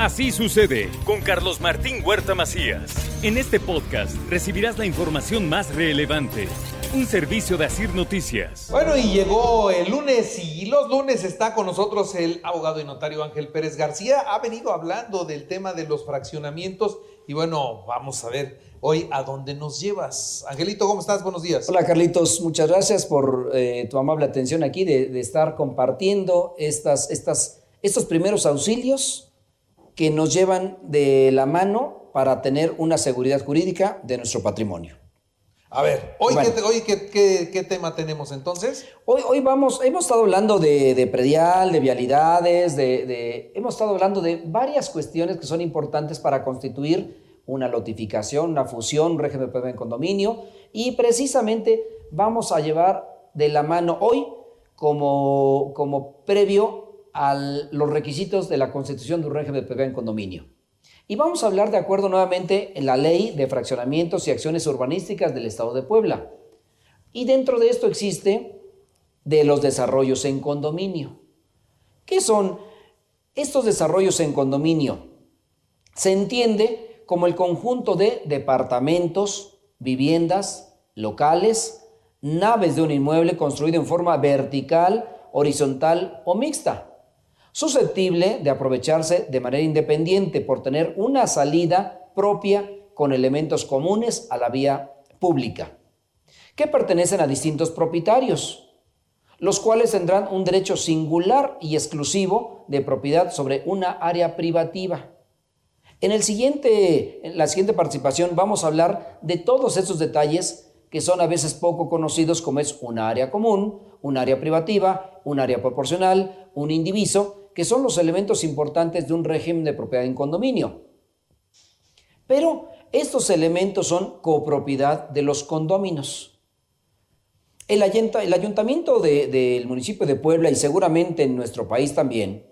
Así sucede con Carlos Martín Huerta Macías. En este podcast recibirás la información más relevante. Un servicio de Asir Noticias. Bueno, y llegó el lunes y los lunes está con nosotros el abogado y notario Ángel Pérez García. Ha venido hablando del tema de los fraccionamientos y bueno, vamos a ver hoy a dónde nos llevas. Angelito, ¿cómo estás? Buenos días. Hola Carlitos, muchas gracias por eh, tu amable atención aquí de, de estar compartiendo estas, estas, estos primeros auxilios que nos llevan de la mano para tener una seguridad jurídica de nuestro patrimonio. A ver, hoy, Bueno. ¿qué, hoy ¿qué, qué- qué tema tenemos entonces? Hoy, hoy vamos, hemos estado hablando de, de predial, de vialidades, de, de- hemos estado hablando de varias cuestiones que son importantes para constituir una lotificación, una fusión, un régimen de en condominio y precisamente vamos a llevar de la mano hoy como, como previo a los requisitos de la constitución de un régimen de propiedad en condominio. Y vamos a hablar de acuerdo nuevamente en la ley de fraccionamientos y acciones urbanísticas del Estado de Puebla. Y dentro de esto existe de los desarrollos en condominio. ¿Qué son estos desarrollos en condominio? Se entiende como el conjunto de departamentos, viviendas, locales, naves de un inmueble construido en forma vertical, horizontal o mixta, susceptible de aprovecharse de manera independiente por tener una salida propia con elementos comunes a la vía pública que pertenecen a distintos propietarios, los cuales tendrán un derecho singular y exclusivo de propiedad sobre una área privativa. En, el siguiente, en la siguiente participación vamos a hablar de todos esos detalles que son a veces poco conocidos como es un área común, un área privativa, un área proporcional, un indiviso, que son los elementos importantes de un régimen de propiedad en condominio. Pero estos elementos son copropiedad de los condóminos. El, el ayuntamiento de- del municipio de Puebla y seguramente en nuestro país también,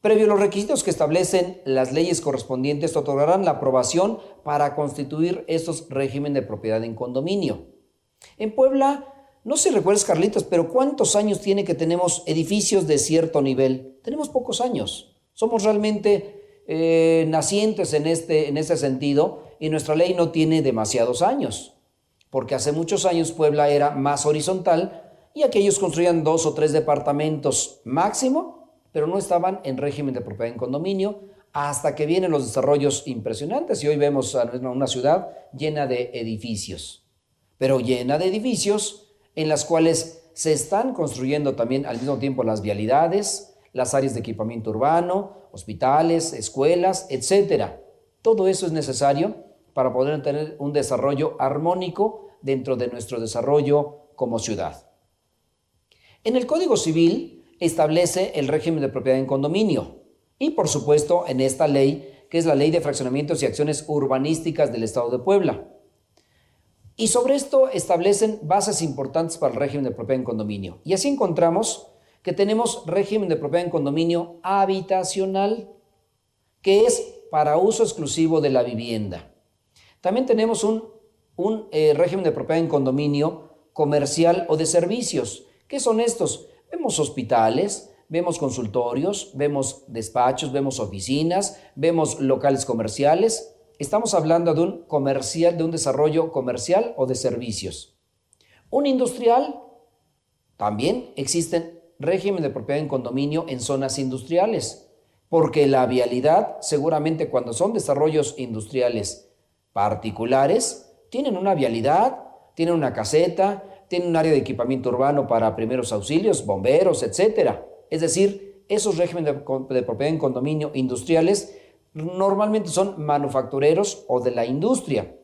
previo a los requisitos que establecen las leyes correspondientes, otorgarán la aprobación para constituir estos regímenes de propiedad en condominio. En Puebla, no sé si recuerdas, Carlitos, pero ¿cuántos años tiene que tenemos edificios de cierto nivel? Tenemos pocos años. Somos realmente eh, nacientes en este, en ese sentido y nuestra ley no tiene demasiados años porque hace muchos años Puebla era más horizontal y aquellos construían dos o tres departamentos máximo, pero no estaban en régimen de propiedad en condominio hasta que vienen los desarrollos impresionantes y hoy vemos a una ciudad llena de edificios, pero llena de edificios en las cuales se están construyendo también al mismo tiempo las vialidades, las áreas de equipamiento urbano, hospitales, escuelas, etcétera. Todo eso es necesario para poder tener un desarrollo armónico dentro de nuestro desarrollo como ciudad. En el Código Civil establece el régimen de propiedad en condominio y por supuesto en esta ley, que es la Ley de Fraccionamientos y Acciones Urbanísticas del Estado de Puebla. Y sobre esto establecen bases importantes para el régimen de propiedad en condominio. Y así encontramos que tenemos régimen de propiedad en condominio habitacional, que es para uso exclusivo de la vivienda. También tenemos un, eh, régimen de propiedad en condominio comercial o de servicios. ¿Qué son estos? Vemos hospitales, vemos consultorios, vemos despachos, vemos oficinas, vemos locales comerciales. Estamos hablando de un comercial, de un desarrollo comercial o de servicios. Un industrial, también existen régimen de propiedad en condominio en zonas industriales, porque la vialidad, seguramente cuando son desarrollos industriales particulares, tienen una vialidad, tienen una caseta, tienen un área de equipamiento urbano para primeros auxilios, bomberos, etcétera. Es decir, esos regímenes de, de propiedad en condominio industriales normalmente son manufactureros o de la industria.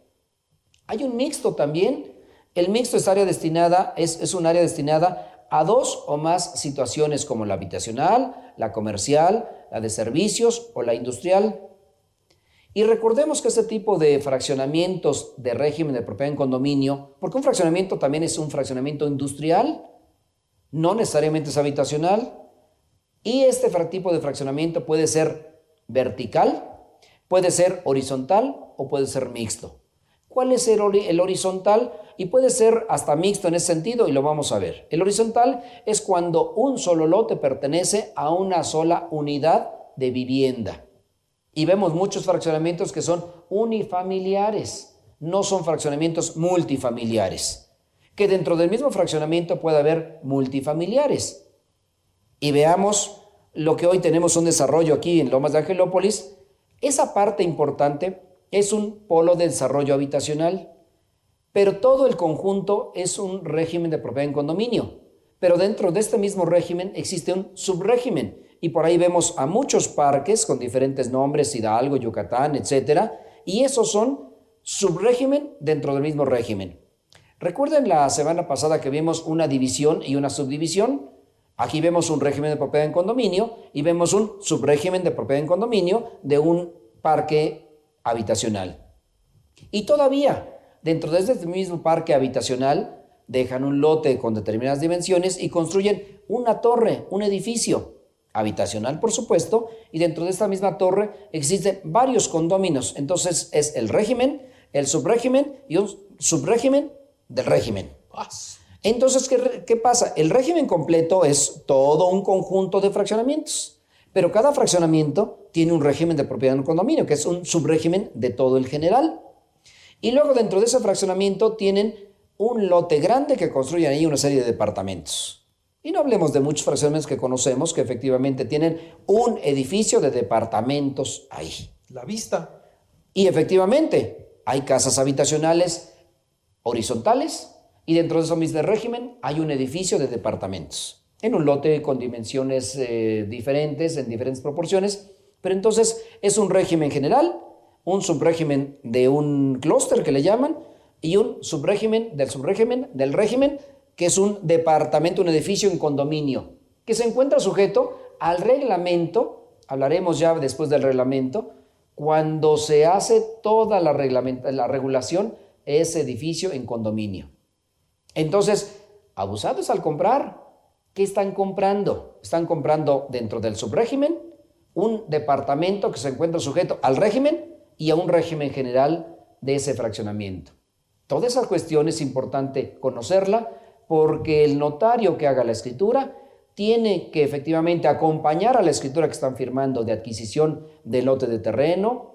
Hay un mixto también. El mixto es área destinada, es, es un área destinada a dos o más situaciones como la habitacional, la comercial, la de servicios o la industrial. Y recordemos que este tipo de fraccionamientos de régimen de propiedad en condominio, porque un fraccionamiento también es un fraccionamiento industrial, no necesariamente es habitacional, y este tipo de fraccionamiento puede ser vertical, puede ser horizontal o puede ser mixto. ¿Cuál es el, horizontal? Y puede ser hasta mixto en ese sentido y lo vamos a ver. El horizontal es cuando un solo lote pertenece a una sola unidad de vivienda. Y vemos muchos fraccionamientos que son unifamiliares, no son fraccionamientos multifamiliares. Que dentro del mismo fraccionamiento puede haber multifamiliares. Y veamos lo que hoy tenemos un desarrollo aquí en Lomas de Angelópolis. Esa parte importante es un polo de desarrollo habitacional, pero todo el conjunto es un régimen de propiedad en condominio. Pero dentro de este mismo régimen existe un subrégimen y por ahí vemos a muchos parques con diferentes nombres, Hidalgo, Yucatán, etcétera, y esos son subrégimen dentro del mismo régimen. Recuerden la semana pasada que vimos una división y una subdivisión. Aquí vemos un régimen de propiedad en condominio y vemos un subrégimen de propiedad en condominio de un parque habitacional. Y todavía, dentro de este mismo parque habitacional, dejan un lote con determinadas dimensiones y construyen una torre, un edificio habitacional, por supuesto, y dentro de esta misma torre existen varios condóminos. Entonces es el régimen, el subrégimen y un subrégimen del régimen. Entonces, ¿qué, ¿qué, pasa? El régimen completo es todo un conjunto de fraccionamientos, pero cada fraccionamiento tiene un régimen de propiedad en un condominio, que es un subrégimen de todo el general. Y luego dentro de ese fraccionamiento tienen un lote grande que construyen ahí una serie de departamentos. Y no hablemos de muchos fraccionamientos que conocemos que efectivamente tienen un edificio de departamentos ahí. La vista. Y efectivamente, hay casas habitacionales horizontales y dentro de eso mismo régimen hay un edificio de departamentos en un lote con dimensiones eh, diferentes, en diferentes proporciones, pero entonces es un régimen general, un subrégimen de un clúster que le llaman y un subrégimen del subrégimen del régimen que es un departamento, un edificio en condominio, que se encuentra sujeto al reglamento, hablaremos ya después del reglamento, cuando se hace toda la, la regulación, ese edificio en condominio. Entonces, abusados al comprar, ¿qué están comprando? Están comprando dentro del subrégimen un departamento que se encuentra sujeto al régimen y a un régimen general de ese fraccionamiento. Toda esa cuestión es importante conocerla porque el notario que haga la escritura tiene que efectivamente acompañar a la escritura que están firmando de adquisición del lote de terreno,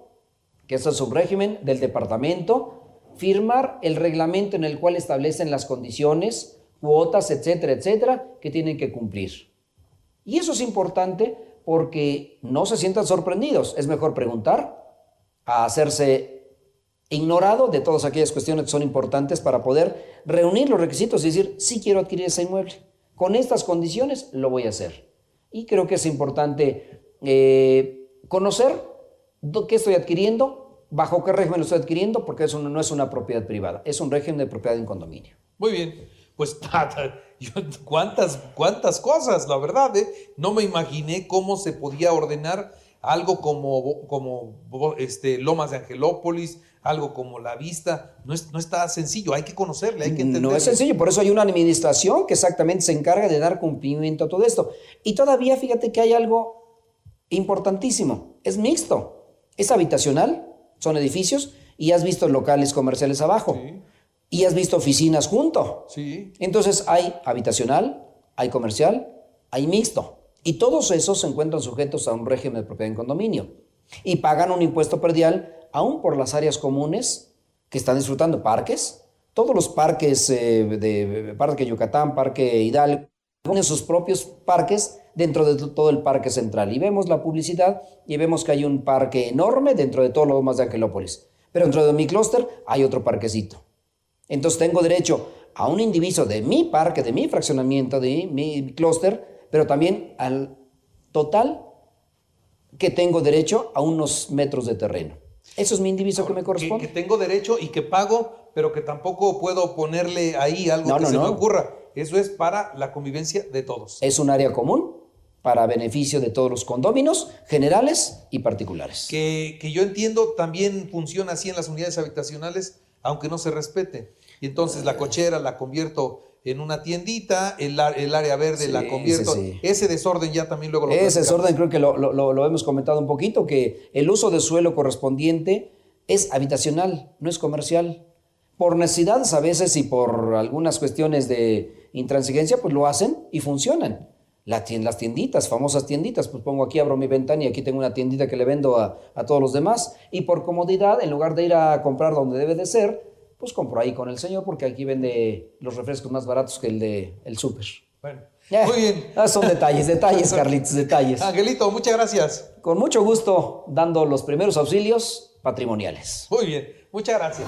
que es el subrégimen del departamento, firmar el reglamento en el cual establecen las condiciones, cuotas, etcétera, etcétera, que tienen que cumplir. Y eso es importante porque no se sientan sorprendidos. Es mejor preguntar a hacerse ignorado de todas aquellas cuestiones que son importantes para poder reunir los requisitos y decir, sí quiero adquirir ese inmueble. Con estas condiciones lo voy a hacer. Y creo que es importante eh, conocer qué estoy adquiriendo, bajo qué régimen lo estoy adquiriendo, porque eso no es una propiedad privada, es un régimen de propiedad en condominio. Muy bien. Pues cuántas, cuántas cosas, la verdad, ¿eh? no me imaginé cómo se podía ordenar algo como, como este, Lomas de Angelópolis, algo como la vista, no, es, no está sencillo, hay que conocerle, hay que entenderle. No es sencillo, por eso hay una administración que exactamente se encarga de dar cumplimiento a todo esto. Y todavía fíjate que hay algo importantísimo, es mixto, es habitacional, son edificios, y has visto locales comerciales abajo. Y has visto oficinas junto. Sí. Entonces hay habitacional, hay comercial, hay mixto. Y todos esos se encuentran sujetos a un régimen de propiedad en condominio. Y pagan un impuesto perdial aún por las áreas comunes que están disfrutando parques. Todos los parques eh, de Parque Yucatán, Parque Hidalgo, tienen sus propios parques dentro de todo el parque central. Y vemos la publicidad y vemos que hay un parque enorme dentro de todo lo demás de Angelópolis. Pero dentro de mi clúster hay otro parquecito. Entonces tengo derecho a un indiviso de mi parque, de mi fraccionamiento, de mi clúster, pero también al total que tengo derecho a unos metros de terreno. Eso es mi indiviso que me corresponde. Que, tengo derecho y que pago, pero que tampoco puedo ponerle ahí algo que se me ocurra. Eso es para la convivencia de todos. Es un área común para beneficio de todos los condóminos, generales y particulares. Que, que yo entiendo también funciona así en las unidades habitacionales, aunque no se respete. Y entonces la cochera la convierto en una tiendita, el, el área verde la convierto. Ese desorden ya también luego lo Ese desorden creo que lo, lo, lo, hemos comentado un poquito, que el uso de suelo correspondiente es habitacional, no es comercial. Por necesidades a veces y por algunas cuestiones de intransigencia, pues lo hacen y funcionan. las tienditas, famosas tienditas, pues pongo aquí, abro mi ventana y aquí tengo una tiendita que le vendo a, a todos los demás. Y por comodidad, en lugar de ir a comprar donde debe de ser, pues compro ahí con el señor porque aquí vende los refrescos más baratos que el de el súper. Bueno, muy bien. Ah, son detalles, detalles, Carlitos, detalles. Angelito, muchas gracias. Con mucho gusto, dando los primeros auxilios patrimoniales. Muy bien, muchas gracias.